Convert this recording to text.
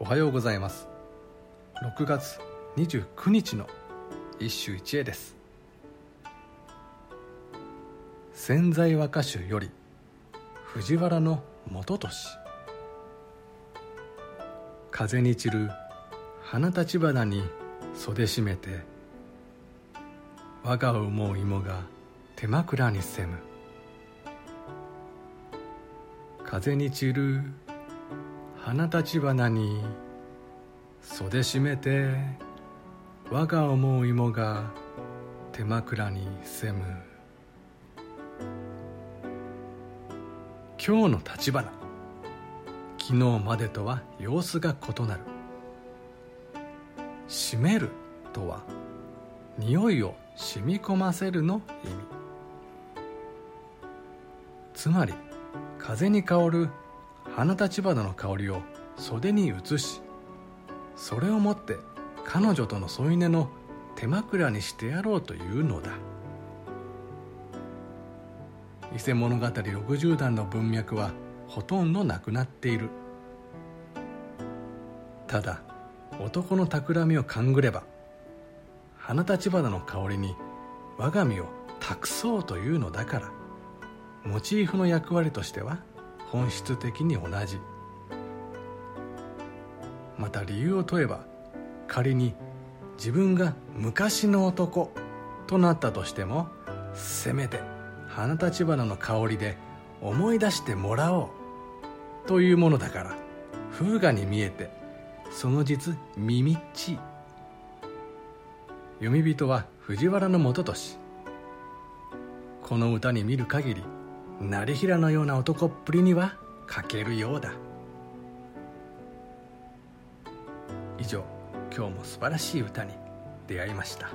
おはようございます。6月29日の一首一会です。潜在和歌集より藤原の元俊風に散る花立花に袖締めて我が思う芋が手枕にせむ風に散る花立花に袖締めて我が思う芋が手枕にせむ。今日の立花。昨日までとは様子が異なる。締めるとは匂いを染み込ませるの意味。つまり風に香る花立花の香りを袖に移しそれをもって彼女との添い寝の手枕にしてやろうというのだ。伊勢物語60段の文脈はほとんどなくなっている。ただ男の企みを勘ぐれば花立花の香りに我が身を託そうというのだからモチーフの役割としては本質的に同じ。また理由を問えば仮に自分が昔の男となったとしてもせめて花立花の香りで思い出してもらおうというものだから風雅に見えてその実耳っち。い読み人は藤原の元俊この歌に見る限り成平のような男っぷりには欠けるようだ。以上今日も素晴らしい歌に出会いました。